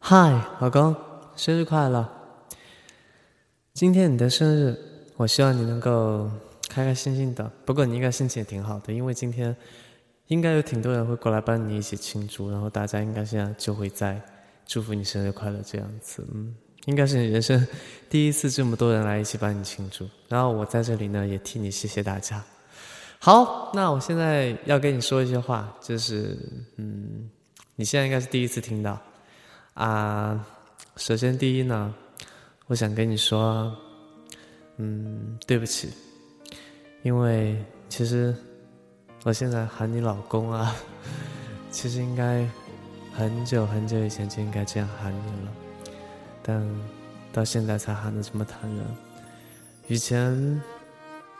嗨，老公，生日快乐！今天你的生日，我希望你能够开开心心的。不过你应该心情也挺好的，因为今天应该有挺多人会过来帮你一起庆祝，然后大家应该现在就会在祝福你生日快乐这样子。嗯，应该是你人生第一次这么多人来一起帮你庆祝，然后我在这里呢也替你谢谢大家。好，那我现在要跟你说一些话，就是嗯，你现在应该是第一次听到。啊，首先第一呢，我想跟你说，嗯，对不起，因为其实我现在喊你老公啊，其实应该很久很久以前就应该这样喊你了，但到现在才喊的这么坦然。以前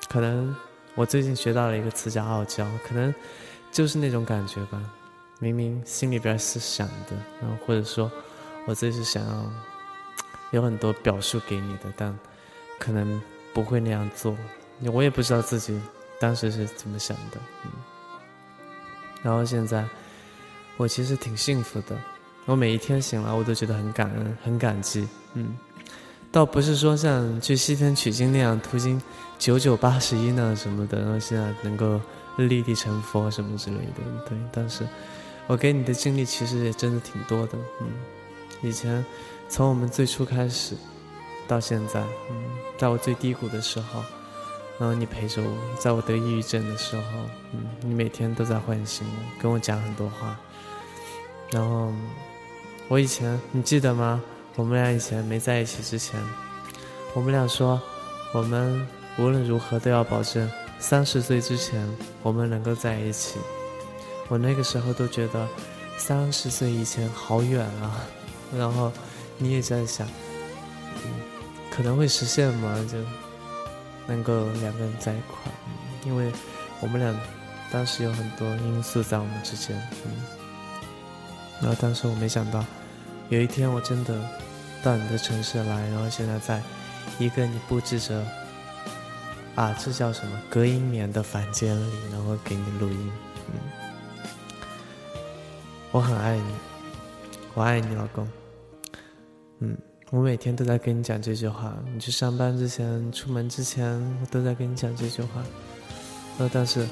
可能我最近学到了一个词叫傲娇，可能就是那种感觉吧，明明心里边是想的，然后或者说。我自己是想要有很多表述给你的，但可能不会那样做。我也不知道自己当时是怎么想的，嗯。然后现在我其实挺幸福的，我每一天醒来我都觉得很感恩、很感激，嗯。倒不是说像去西天取经那样途经九九八十一那什么的，然后现在能够立地成佛什么之类的，对。但是我给你的经历其实也真的挺多的，嗯。以前，从我们最初开始，到现在，嗯，在我最低谷的时候，然后你陪着我，在我得抑郁症的时候，嗯，你每天都在唤醒我，跟我讲很多话。然后，我以前你记得吗？我们俩以前没在一起之前，我们俩说，我们无论如何都要保证三十岁之前我们能够在一起。我那个时候都觉得，三十岁以前好远啊。然后，你也在想，嗯，可能会实现吗？就能够两个人在一块，因为我们俩当时有很多因素在我们之间，嗯。然后当时我没想到，有一天我真的到你的城市来，然后现在在一个你布置着啊，这叫什么隔音棉的房间里，然后给你录音，嗯。我很爱你。我爱你，老公。嗯，我每天都在跟你讲这句话。你去上班之前、出门之前，我都在跟你讲这句话。呃，但是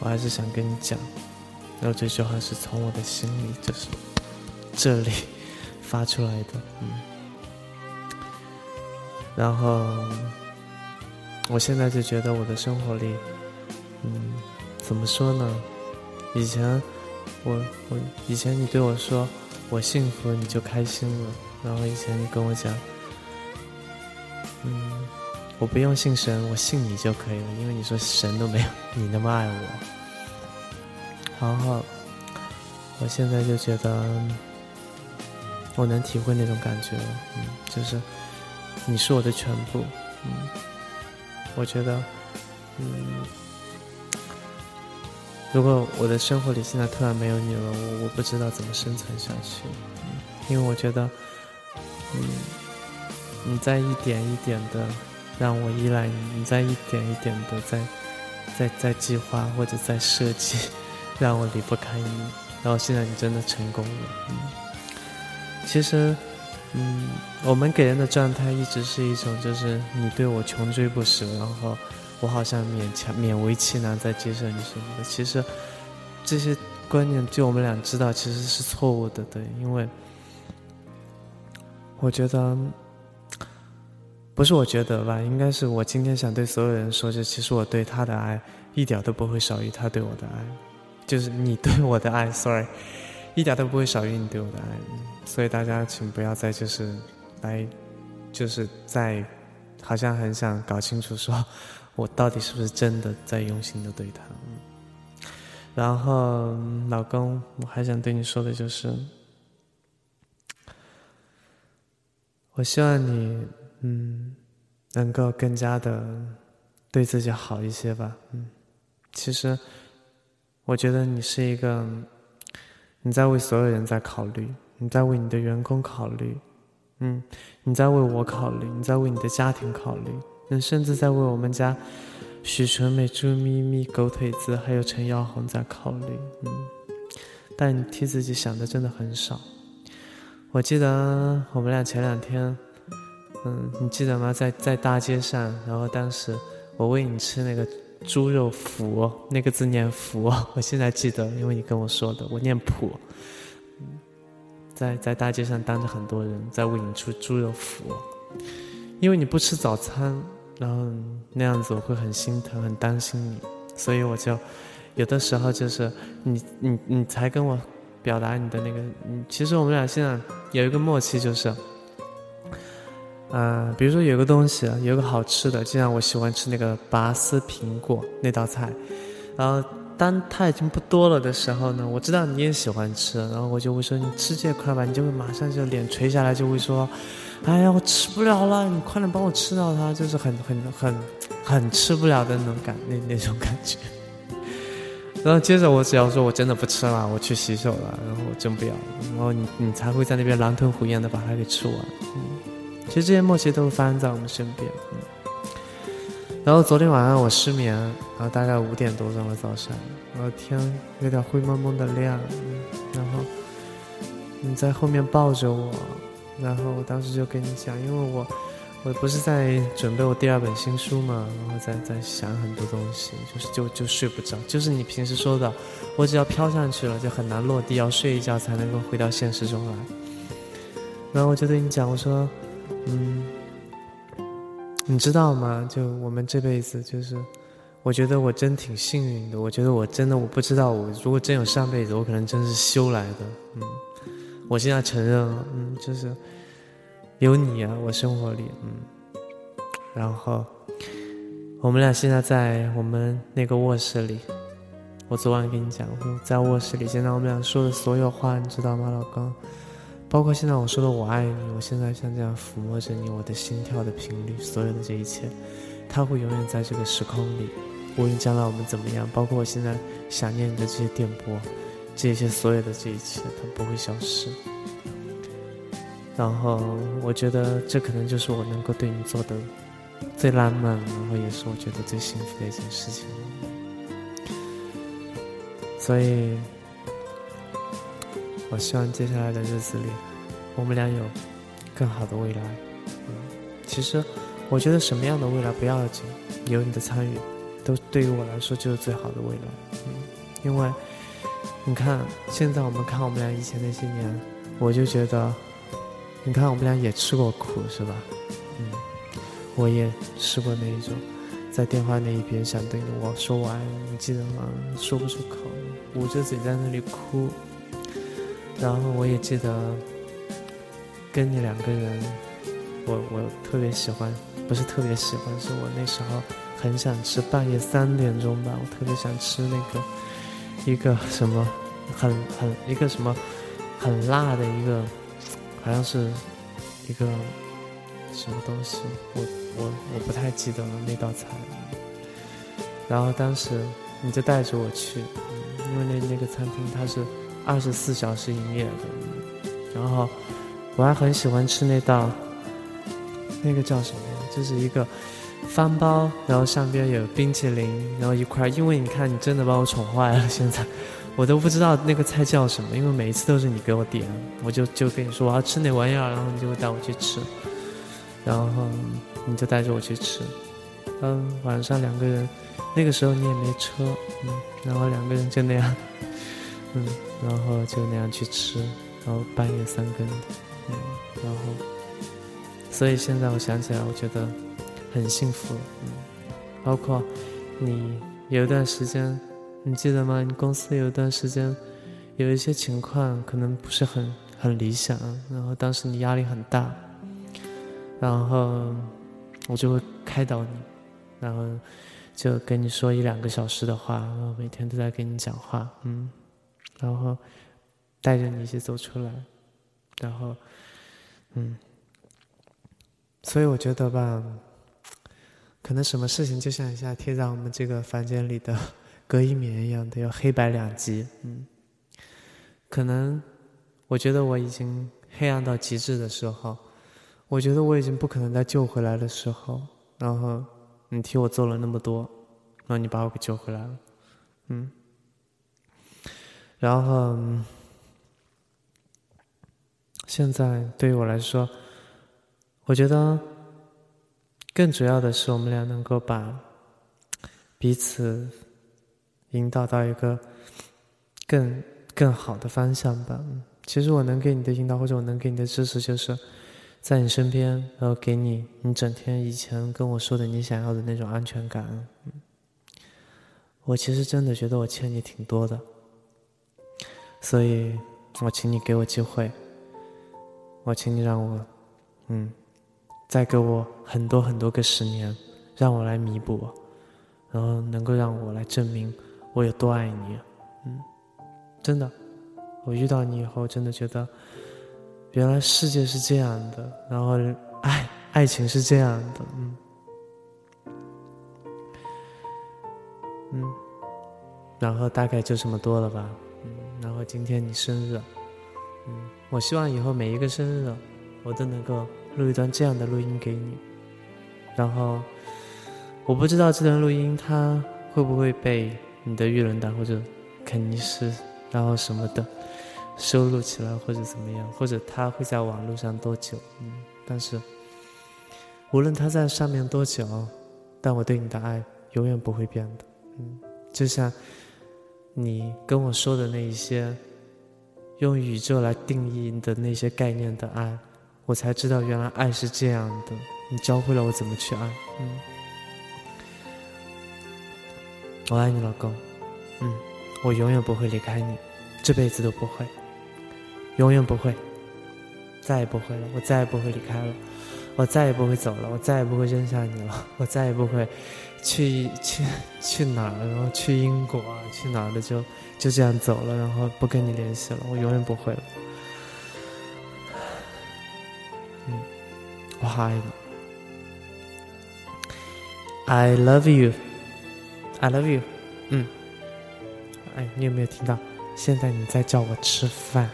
我还是想跟你讲，然后这句话是从我的心里，就是这里发出来的。嗯，然后我现在就觉得我的生活里，嗯，怎么说呢？以前我我以前你对我说。我幸福你就开心了。然后以前你跟我讲，嗯，我不用信神，我信你就可以了，因为你说神都没有你那么爱我。然后我现在就觉得，我能体会那种感觉了，嗯，就是你是我的全部，嗯，我觉得，嗯。如果我的生活里现在突然没有你了，我我不知道怎么生存下去，因为我觉得，嗯，你在一点一点的让我依赖你，你在一点一点的在在在计划或者在设计，让我离不开你，然后现在你真的成功了，嗯，其实，嗯，我们给人的状态一直是一种就是你对我穷追不舍，然后。我好像勉强勉为其难在接受你什么的，其实这些观念就我们俩知道其实是错误的，对，因为我觉得不是我觉得吧，应该是我今天想对所有人说，就其实我对他的爱一点都不会少于他对我的爱，就是你对我的爱，sorry，一点都不会少于你对我的爱，所以大家请不要再就是来就是在好像很想搞清楚说。我到底是不是真的在用心的对他？然后，老公，我还想对你说的就是，我希望你，嗯，能够更加的对自己好一些吧。嗯，其实，我觉得你是一个，你在为所有人在考虑，你在为你的员工考虑，嗯，你在为我考虑，你在为你的家庭考虑。你甚至在为我们家许纯美、朱咪咪、狗腿子还有陈耀红在考虑，嗯，但你替自己想的真的很少。我记得我们俩前两天，嗯，你记得吗？在在大街上，然后当时我喂你吃那个猪肉脯，那个字念脯，我现在记得，因为你跟我说的，我念脯。在在大街上当着很多人在喂你吃猪肉脯，因为你不吃早餐，然后那样子我会很心疼，很担心你，所以我就有的时候就是你你你才跟我表达你的那个，其实我们俩现在有一个默契就是，嗯，比如说有个东西有个好吃的，就像我喜欢吃那个拔丝苹果那道菜，然后。当它已经不多了的时候呢，我知道你也喜欢吃，然后我就会说你吃这块吧，你就会马上就脸垂下来，就会说，哎呀，我吃不了了，你快点帮我吃掉它，就是很很很很吃不了的那种感那那种感觉。然后接着我只要说我真的不吃了，我去洗手了，然后我真不要了，然后你你才会在那边狼吞虎咽的把它给吃完。嗯，其实这些默契都是发生在我们身边。然后昨天晚上我失眠，然后大概五点多钟的早上，然后天有点灰蒙蒙的亮，然后你在后面抱着我，然后我当时就跟你讲，因为我我不是在准备我第二本新书嘛，然后在在想很多东西，就是就就睡不着，就是你平时说的，我只要飘上去了就很难落地，要睡一觉才能够回到现实中来。然后我就对你讲，我说，嗯。你知道吗？就我们这辈子，就是我觉得我真挺幸运的。我觉得我真的我不知道，我如果真有上辈子，我可能真是修来的。嗯，我现在承认了，嗯，就是有你啊，我生活里，嗯。然后我们俩现在在我们那个卧室里，我昨晚跟你讲，在卧室里，现在我们俩说的所有话，你知道吗，老公？包括现在我说的“我爱你”，我现在像这样抚摸着你，我的心跳的频率，所有的这一切，它会永远在这个时空里。无论将来我们怎么样，包括我现在想念你的这些电波，这些所有的这一切，它不会消失。然后我觉得这可能就是我能够对你做的最浪漫，然后也是我觉得最幸福的一件事情。所以。我希望接下来的日子里，我们俩有更好的未来。嗯，其实我觉得什么样的未来不要紧，有你的参与，都对于我来说就是最好的未来。嗯，因为你看，现在我们看我们俩以前那些年，我就觉得，你看我们俩也吃过苦，是吧？嗯，我也试过那一种，在电话那一边想对你我说我爱你，你记得吗？说不出口，捂着嘴在那里哭。然后我也记得，跟你两个人，我我特别喜欢，不是特别喜欢，是我那时候很想吃，半夜三点钟吧，我特别想吃那个一个什么，很很一个什么很辣的一个，好像是一个什么东西，我我我不太记得了那道菜。然后当时你就带着我去，因为那那个餐厅它是。二十四小时营业的，然后我还很喜欢吃那道，那个叫什么呀？就是一个方包，然后上边有冰淇淋，然后一块。因为你看，你真的把我宠坏了，现在我都不知道那个菜叫什么，因为每一次都是你给我点，我就就跟你说我要吃那玩意儿，然后你就会带我去吃，然后你就带着我去吃。嗯，晚上两个人，那个时候你也没车，嗯，然后两个人就那样，嗯。然后就那样去吃，然后半夜三更，嗯，然后，所以现在我想起来，我觉得很幸福，嗯，包括你有一段时间，你记得吗？你公司有一段时间有一些情况可能不是很很理想，然后当时你压力很大，然后我就会开导你，然后就跟你说一两个小时的话，然后每天都在跟你讲话，嗯。然后带着你一起走出来，然后，嗯，所以我觉得吧，可能什么事情就像一下贴在我们这个房间里的 隔音棉一样的，要黑白两极。嗯，可能我觉得我已经黑暗到极致的时候，我觉得我已经不可能再救回来的时候，然后你替我做了那么多，然后你把我给救回来了，嗯。然后，现在对于我来说，我觉得更主要的是我们俩能够把彼此引导到一个更更好的方向吧。其实我能给你的引导，或者我能给你的支持，就是在你身边，然后给你你整天以前跟我说的你想要的那种安全感。我其实真的觉得我欠你挺多的，所以我请你给我机会，我请你让我，嗯，再给我很多很多个十年，让我来弥补，然后能够让我来证明我有多爱你，嗯，真的。我遇到你以后，真的觉得，原来世界是这样的，然后爱爱情是这样的，嗯，嗯，然后大概就这么多了吧，然后今天你生日，嗯，我希望以后每一个生日，我都能够录一段这样的录音给你，然后我不知道这段录音它会不会被你的预轮档或者肯尼斯，然后什么的。收录起来或者怎么样，或者它会在网络上多久？嗯，但是无论它在上面多久，但我对你的爱永远不会变的。嗯，就像你跟我说的那一些用宇宙来定义的那些概念的爱，我才知道原来爱是这样的。你教会了我怎么去爱。嗯，我爱你，老公。嗯，我永远不会离开你，这辈子都不会。永远不会，再也不会了。我再也不会离开了，我再也不会走了，我再也不会扔下你了，我再也不会去去去哪儿，然后去英国啊，去哪儿的就就这样走了，然后不跟你联系了。我永远不会了。嗯，我好爱你。I love you. I love you. 嗯，哎，你有没有听到？现在你在叫我吃饭。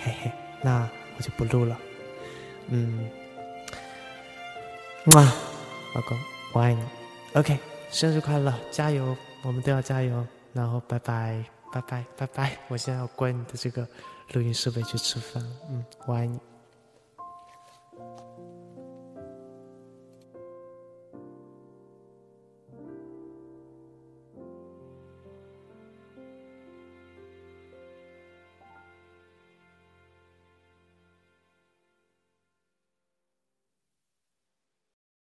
嘿嘿，那我就不录了。嗯，哇，老公，我爱你。OK，生日快乐，加油，我们都要加油。然后拜拜，拜拜，拜拜。我现在要关你的这个录音设备去吃饭。嗯，我爱你。